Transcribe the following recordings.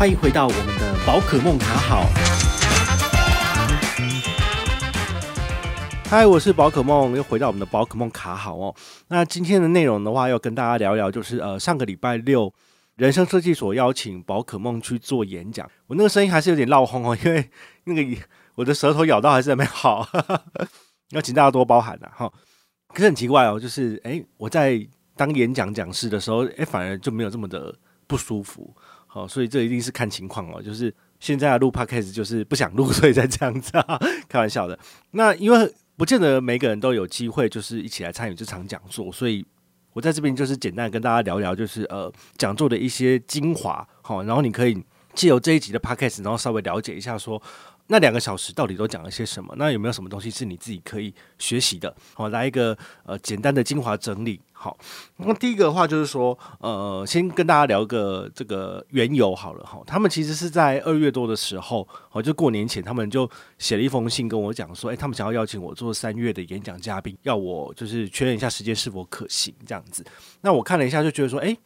欢迎回到我们的宝可梦卡好。嗨，我是宝可梦，又回到我们的宝可梦卡好哦。那今天的内容的话，要跟大家聊一聊，就是呃，上个礼拜六，人生设计所邀请宝可梦去做演讲。我那个声音还是有点闹哄哦，因为那个我的舌头咬到还是没好，要请大家多包涵呐哈。可是很奇怪哦，就是哎，我在当演讲讲师的时候，哎，反而就没有这么的不舒服。好，所以这一定是看情况哦，就是现在录 podcast 就是不想录，所以才这样子啊，开玩笑的。那因为。不见得每个人都有机会，就是一起来参与这场讲座，所以我在这边就是简单跟大家聊聊，就是呃讲座的一些精华，好，然后你可以借由这一集的 podcast，然后稍微了解一下说。那两个小时到底都讲了些什么？那有没有什么东西是你自己可以学习的？好，来一个呃简单的精华整理。好，那第一个的话就是说，呃，先跟大家聊个这个缘由好了哈。他们其实是在二月多的时候，哦，就过年前，他们就写了一封信跟我讲说，诶，他们想要邀请我做三月的演讲嘉宾，要我就是确认一下时间是否可行这样子。那我看了一下，就觉得说，诶，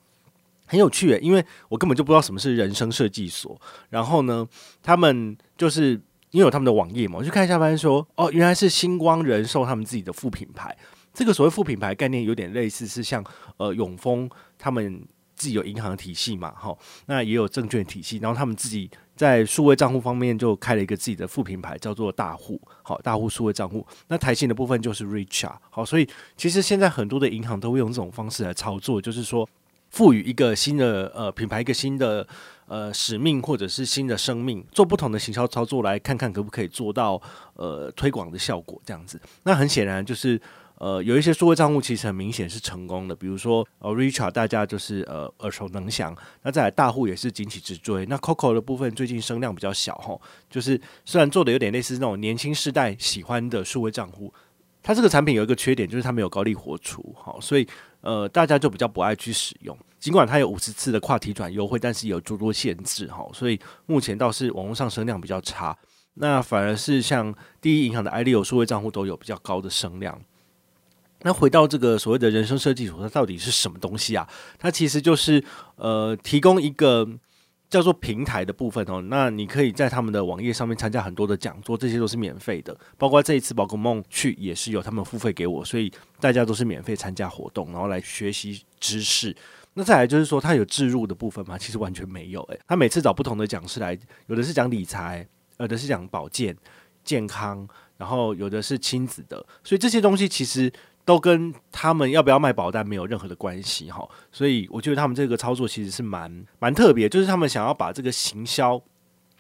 很有趣诶，因为我根本就不知道什么是人生设计所。然后呢，他们就是。因为有他们的网页嘛，我去看一下，发现说哦，原来是星光人寿他们自己的副品牌。这个所谓副品牌概念有点类似，是像呃永丰他们自己有银行体系嘛，哈，那也有证券体系，然后他们自己在数位账户方面就开了一个自己的副品牌，叫做大户，好，大户数位账户。那台新的部分就是 Richa，好，所以其实现在很多的银行都会用这种方式来操作，就是说赋予一个新的呃品牌一个新的。呃，使命或者是新的生命，做不同的行销操作，来看看可不可以做到呃推广的效果这样子。那很显然就是呃有一些数位账户其实很明显是成功的，比如说呃 Richard 大家就是呃耳熟能详，那再来大户也是急起直追。那 Coco 的部分最近声量比较小哈，就是虽然做的有点类似那种年轻世代喜欢的数位账户，它这个产品有一个缺点就是它没有高利活储，好，所以呃大家就比较不爱去使用。尽管它有五十次的跨提转优惠，但是有诸多限制哈，所以目前倒是网络上声量比较差。那反而是像第一银行的 iLeo 数位账户都有比较高的声量。那回到这个所谓的人生设计所，它到底是什么东西啊？它其实就是呃提供一个叫做平台的部分哦。那你可以在他们的网页上面参加很多的讲座，这些都是免费的。包括这一次宝可梦去也是有他们付费给我，所以大家都是免费参加活动，然后来学习知识。那再来就是说，他有置入的部分吗？其实完全没有。诶，他每次找不同的讲师来，有的是讲理财，有的是讲保健、健康，然后有的是亲子的，所以这些东西其实都跟他们要不要卖保单没有任何的关系哈。所以我觉得他们这个操作其实是蛮蛮特别，就是他们想要把这个行销。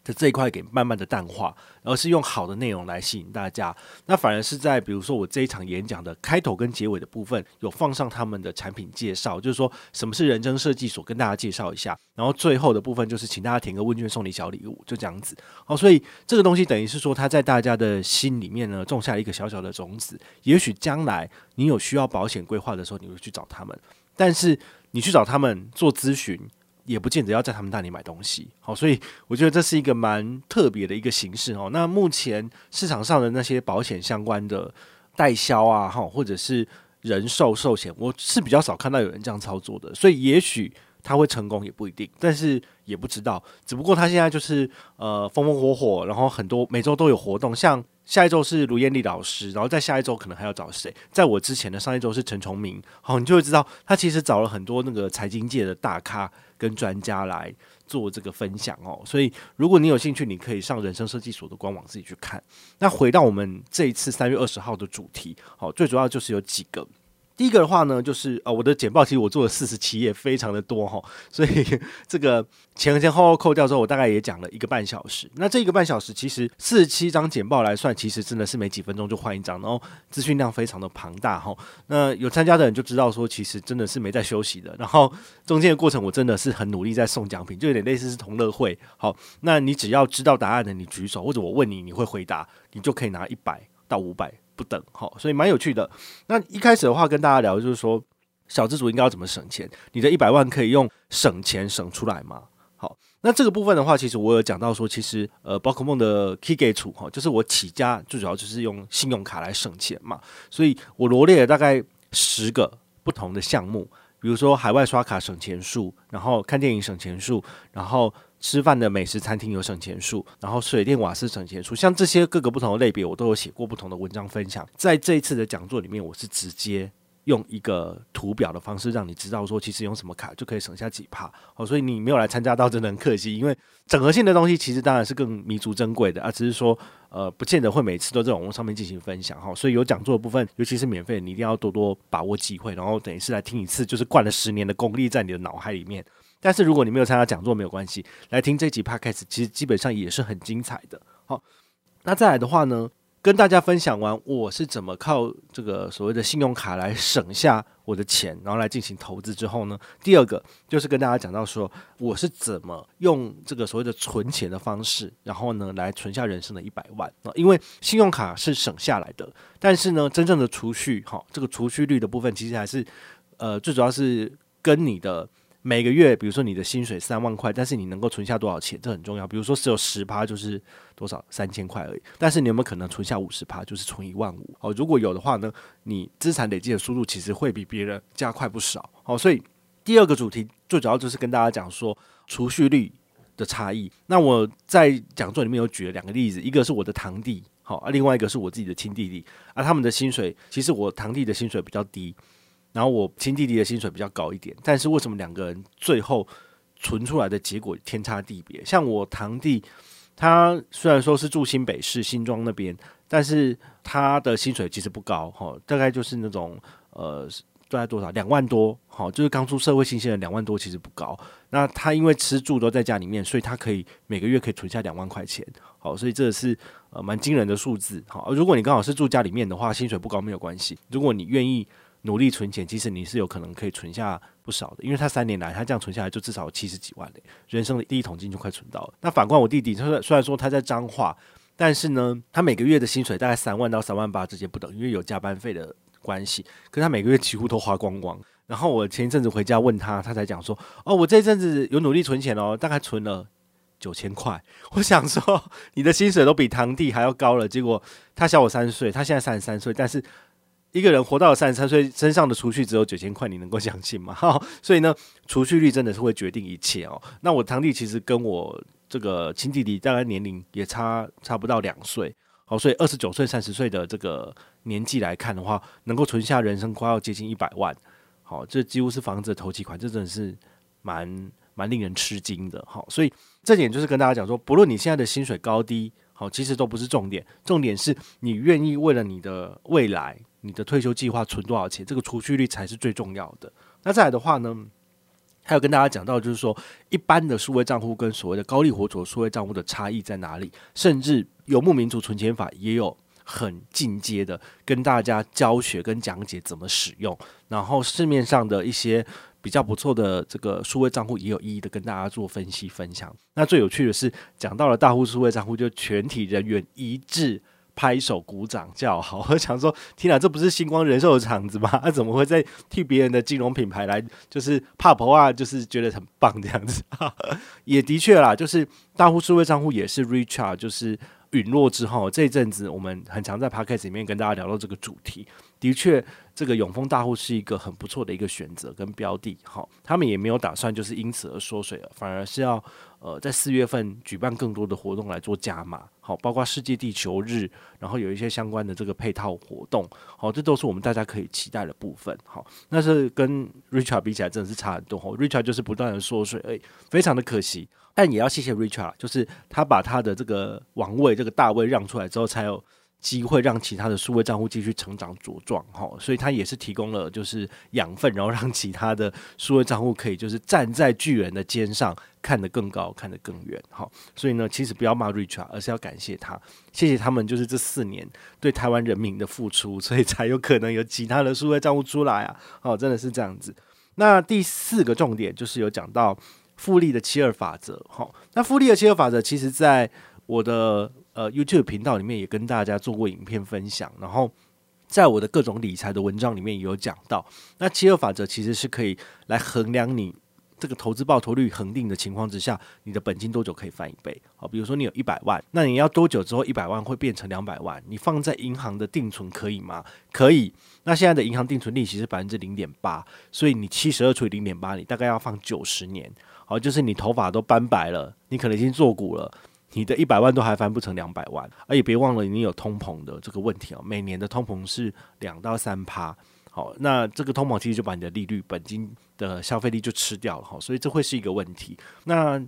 的这一块给慢慢的淡化，而是用好的内容来吸引大家。那反而是在比如说我这一场演讲的开头跟结尾的部分，有放上他们的产品介绍，就是说什么是人生设计所，跟大家介绍一下。然后最后的部分就是请大家填个问卷，送你小礼物，就这样子。好，所以这个东西等于是说他在大家的心里面呢种下一个小小的种子。也许将来你有需要保险规划的时候，你会去找他们。但是你去找他们做咨询。也不见得要在他们那里买东西，好，所以我觉得这是一个蛮特别的一个形式哦。那目前市场上的那些保险相关的代销啊，哈，或者是人寿寿险，我是比较少看到有人这样操作的，所以也许他会成功也不一定，但是也不知道。只不过他现在就是呃风风火火，然后很多每周都有活动，像。下一周是卢艳丽老师，然后在下一周可能还要找谁？在我之前的上一周是陈崇明，好，你就会知道他其实找了很多那个财经界的大咖跟专家来做这个分享哦。所以如果你有兴趣，你可以上人生设计所的官网自己去看。那回到我们这一次三月二十号的主题，好，最主要就是有几个。第一个的话呢，就是呃，我的简报其实我做了四十七页，非常的多哈，所以这个前前后后扣掉之后，我大概也讲了一个半小时。那这一个半小时，其实四十七张简报来算，其实真的是没几分钟就换一张，然后资讯量非常的庞大哈。那有参加的人就知道说，其实真的是没在休息的。然后中间的过程，我真的是很努力在送奖品，就有点类似是同乐会。好，那你只要知道答案的，你举手，或者我问你，你会回答，你就可以拿一百到五百。不等，好，所以蛮有趣的。那一开始的话，跟大家聊就是说，小资族应该要怎么省钱？你的一百万可以用省钱省出来吗？好，那这个部分的话，其实我有讲到说，其实呃，宝可梦的 Key 给处哈，就是我起家最主要就是用信用卡来省钱嘛，所以我罗列了大概十个不同的项目，比如说海外刷卡省钱术，然后看电影省钱术，然后吃饭的美食餐厅有省钱术，然后水电瓦斯省钱术，像这些各个不同的类别，我都有写过不同的文章分享。在这一次的讲座里面，我是直接用一个图表的方式，让你知道说，其实用什么卡就可以省下几帕。好，所以你没有来参加到，真的很可惜。因为整合性的东西，其实当然是更弥足珍贵的啊，只是说，呃，不见得会每次都在网络上面进行分享哈。所以有讲座的部分，尤其是免费，你一定要多多把握机会，然后等于是来听一次，就是灌了十年的功力在你的脑海里面。但是如果你没有参加讲座，没有关系，来听这集 podcast，其实基本上也是很精彩的。好，那再来的话呢，跟大家分享完我是怎么靠这个所谓的信用卡来省下我的钱，然后来进行投资之后呢，第二个就是跟大家讲到说我是怎么用这个所谓的存钱的方式，然后呢来存下人生的一百万啊，因为信用卡是省下来的，但是呢，真正的储蓄，哈，这个储蓄率的部分其实还是呃最主要是跟你的。每个月，比如说你的薪水三万块，但是你能够存下多少钱，这很重要。比如说只有十趴，就是多少三千块而已。但是你有没有可能存下五十趴，就是存一万五？哦，如果有的话呢，你资产累积的速度其实会比别人加快不少。好，所以第二个主题最主要就是跟大家讲说储蓄率的差异。那我在讲座里面有举了两个例子，一个是我的堂弟，好啊，另外一个是我自己的亲弟弟啊，他们的薪水其实我堂弟的薪水比较低。然后我亲弟弟的薪水比较高一点，但是为什么两个人最后存出来的结果天差地别？像我堂弟，他虽然说是住新北市新庄那边，但是他的薪水其实不高，哈，大概就是那种呃，大概多少两万多，好，就是刚出社会新鲜人两万多其实不高。那他因为吃住都在家里面，所以他可以每个月可以存下两万块钱，好，所以这是呃蛮惊人的数字，好。如果你刚好是住家里面的话，薪水不高没有关系，如果你愿意。努力存钱，其实你是有可能可以存下不少的，因为他三年来他这样存下来就至少七十几万嘞，人生的第一桶金就快存到了。那反观我弟弟，他虽然说他在彰化，但是呢，他每个月的薪水大概三万到三万八之间不等，因为有加班费的关系，可是他每个月几乎都花光光。然后我前一阵子回家问他，他才讲说，哦，我这一阵子有努力存钱哦，大概存了九千块。我想说，你的薪水都比堂弟还要高了，结果他小我三岁，他现在三十三岁，但是。一个人活到了三十三岁，身上的储蓄只有九千块，你能够相信吗？哈，所以呢，储蓄率真的是会决定一切哦。那我堂弟其实跟我这个亲弟弟大概年龄也差差不到两岁，好，所以二十九岁、三十岁的这个年纪来看的话，能够存下人生快要接近一百万，好，这几乎是房子的头期款，这真的是蛮蛮令人吃惊的。好，所以这点就是跟大家讲说，不论你现在的薪水高低，好，其实都不是重点，重点是你愿意为了你的未来。你的退休计划存多少钱？这个储蓄率才是最重要的。那再来的话呢，还有跟大家讲到，就是说一般的数位账户跟所谓的高利活存数位账户的差异在哪里？甚至游牧民族存钱法也有很进阶的跟大家教学跟讲解怎么使用。然后市面上的一些比较不错的这个数位账户也有一一的跟大家做分析分享。那最有趣的是，讲到了大户数位账户，就全体人员一致。拍手鼓掌叫好，我想说，天哪，这不是星光人寿的场子吗？他、怎么会在替别人的金融品牌来，就是怕婆啊，就是觉得很棒这样子。也的确啦，就是大户数位账户也是 Richart，就是陨落之后这一阵子，我们很常在 p a c k a g e 里面跟大家聊到这个主题。的确，这个永丰大户是一个很不错的一个选择跟标的。好，他们也没有打算就是因此而缩水了，反而是要呃在四月份举办更多的活动来做加码。好，包括世界地球日，然后有一些相关的这个配套活动。好，这都是我们大家可以期待的部分。好，那是跟 Richard 比起来真的是差很多。Richart 就是不断的缩水，哎，非常的可惜。但也要谢谢 Richard，就是他把他的这个王位、这个大位让出来之后，才有。机会让其他的数位账户继续成长茁壮，哈，所以他也是提供了就是养分，然后让其他的数位账户可以就是站在巨人的肩上，看得更高，看得更远，哈，所以呢，其实不要骂 Richart，而是要感谢他，谢谢他们就是这四年对台湾人民的付出，所以才有可能有其他的数位账户出来啊，好，真的是这样子。那第四个重点就是有讲到复利的七二法则，哈，那复利的七二法则其实在我的。呃，YouTube 频道里面也跟大家做过影片分享，然后在我的各种理财的文章里面也有讲到，那七二法则其实是可以来衡量你这个投资报酬率恒定的情况之下，你的本金多久可以翻一倍？好，比如说你有一百万，那你要多久之后一百万会变成两百万？你放在银行的定存可以吗？可以。那现在的银行定存利息是百分之零点八，所以你七十二除以零点八，你大概要放九十年。好，就是你头发都斑白了，你可能已经做股了，你的一百万都还翻不成两百万。而也别忘了你有通膨的这个问题哦，每年的通膨是两到三趴。好，那这个通膨其实就把你的利率、本金的消费力就吃掉了哈，所以这会是一个问题。那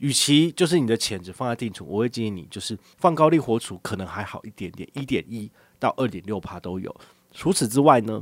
与其就是你的钱只放在定存，我会建议你就是放高利活储，可能还好一点点，一点一到二点六趴都有。除此之外呢，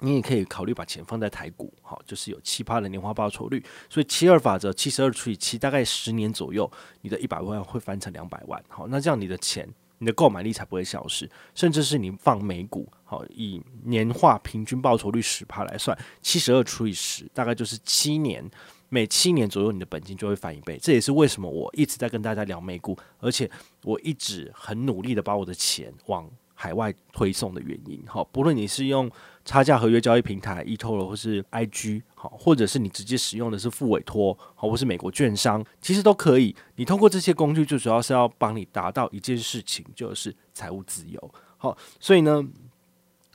你也可以考虑把钱放在台股，好，就是有七趴的年化报酬率。所以七二法则，七十二除以七，大概十年左右，你的一百万会翻成两百万。好，那这样你的钱。你的购买力才不会消失，甚至是你放美股，好，以年化平均报酬率十趴来算，七十二除以十，大概就是七年，每七年左右你的本金就会翻一倍。这也是为什么我一直在跟大家聊美股，而且我一直很努力的把我的钱往海外推送的原因。好，不论你是用差价合约交易平台 eToro 或是 IG 好，或者是你直接使用的是付委托好，或是美国券商，其实都可以。你通过这些工具，最主要是要帮你达到一件事情，就是财务自由。好，所以呢，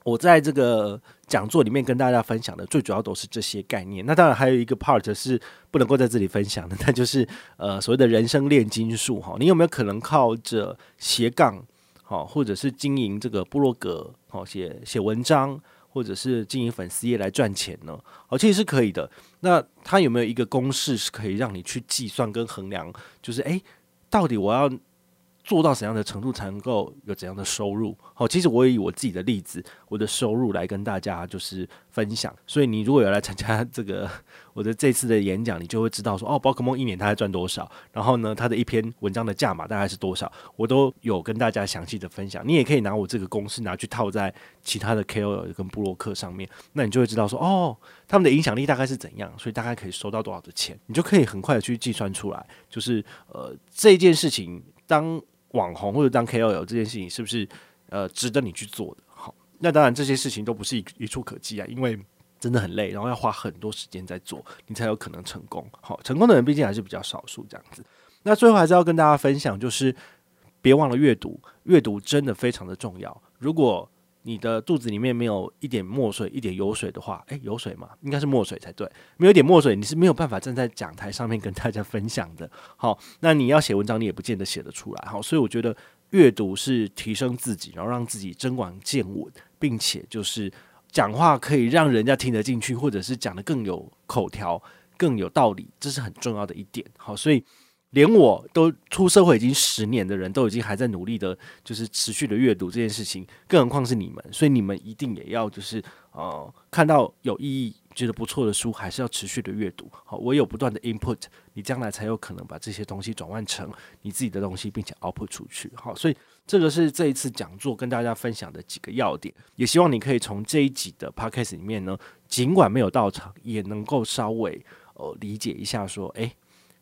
我在这个讲座里面跟大家分享的，最主要都是这些概念。那当然还有一个 part 是不能够在这里分享的，那就是呃所谓的人生炼金术哈。你有没有可能靠着斜杠好，或者是经营这个部落格好，写写文章？或者是经营粉丝页来赚钱呢？哦，其实是可以的。那它有没有一个公式是可以让你去计算跟衡量？就是诶，到底我要做到怎样的程度才能够有怎样的收入？好，其实我也以我自己的例子，我的收入来跟大家就是分享。所以你如果有来参加这个 我的这次的演讲，你就会知道说哦，宝可梦一年它在赚多少，然后呢，它的一篇文章的价码大概是多少，我都有跟大家详细的分享。你也可以拿我这个公式拿去套在其他的 KOL 跟布洛克上面，那你就会知道说哦，他们的影响力大概是怎样，所以大概可以收到多少的钱，你就可以很快的去计算出来，就是呃这件事情当。网红或者当 KOL 这件事情是不是呃值得你去做的？好，那当然这些事情都不是一一触可及啊，因为真的很累，然后要花很多时间在做，你才有可能成功。好，成功的人毕竟还是比较少数这样子。那最后还是要跟大家分享，就是别忘了阅读，阅读真的非常的重要。如果你的肚子里面没有一点墨水、一点油水的话，诶，油水吗？应该是墨水才对。没有一点墨水，你是没有办法站在讲台上面跟大家分享的。好，那你要写文章，你也不见得写得出来。好，所以我觉得阅读是提升自己，然后让自己增广见闻，并且就是讲话可以让人家听得进去，或者是讲得更有口条、更有道理，这是很重要的一点。好，所以。连我都出社会已经十年的人都已经还在努力的，就是持续的阅读这件事情，更何况是你们，所以你们一定也要就是呃看到有意义、觉得不错的书，还是要持续的阅读。好，唯有不断的 input，你将来才有可能把这些东西转换成你自己的东西，并且 output 出去。好，所以这个是这一次讲座跟大家分享的几个要点，也希望你可以从这一集的 podcast 里面呢，尽管没有到场，也能够稍微呃理解一下说，诶，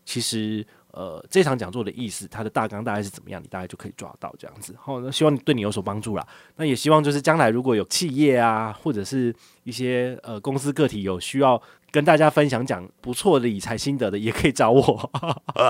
其实。呃，这场讲座的意思，它的大纲大概是怎么样，你大概就可以抓到这样子。好，那希望对你有所帮助啦。那也希望就是将来如果有企业啊，或者是一些呃公司个体有需要跟大家分享讲不错的理财心得的，也可以找我。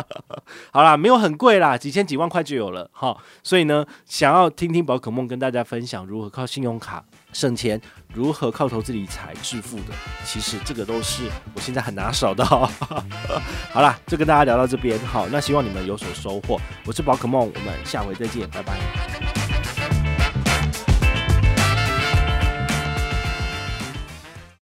好啦，没有很贵啦，几千几万块就有了。好，所以呢，想要听听宝可梦跟大家分享如何靠信用卡省钱，如何靠投资理财致富的，其实这个都是我现在很拿手的。好啦，就跟大家聊到这边，好，那希望你们有所收获。我是宝可梦，我们下回再见，拜拜。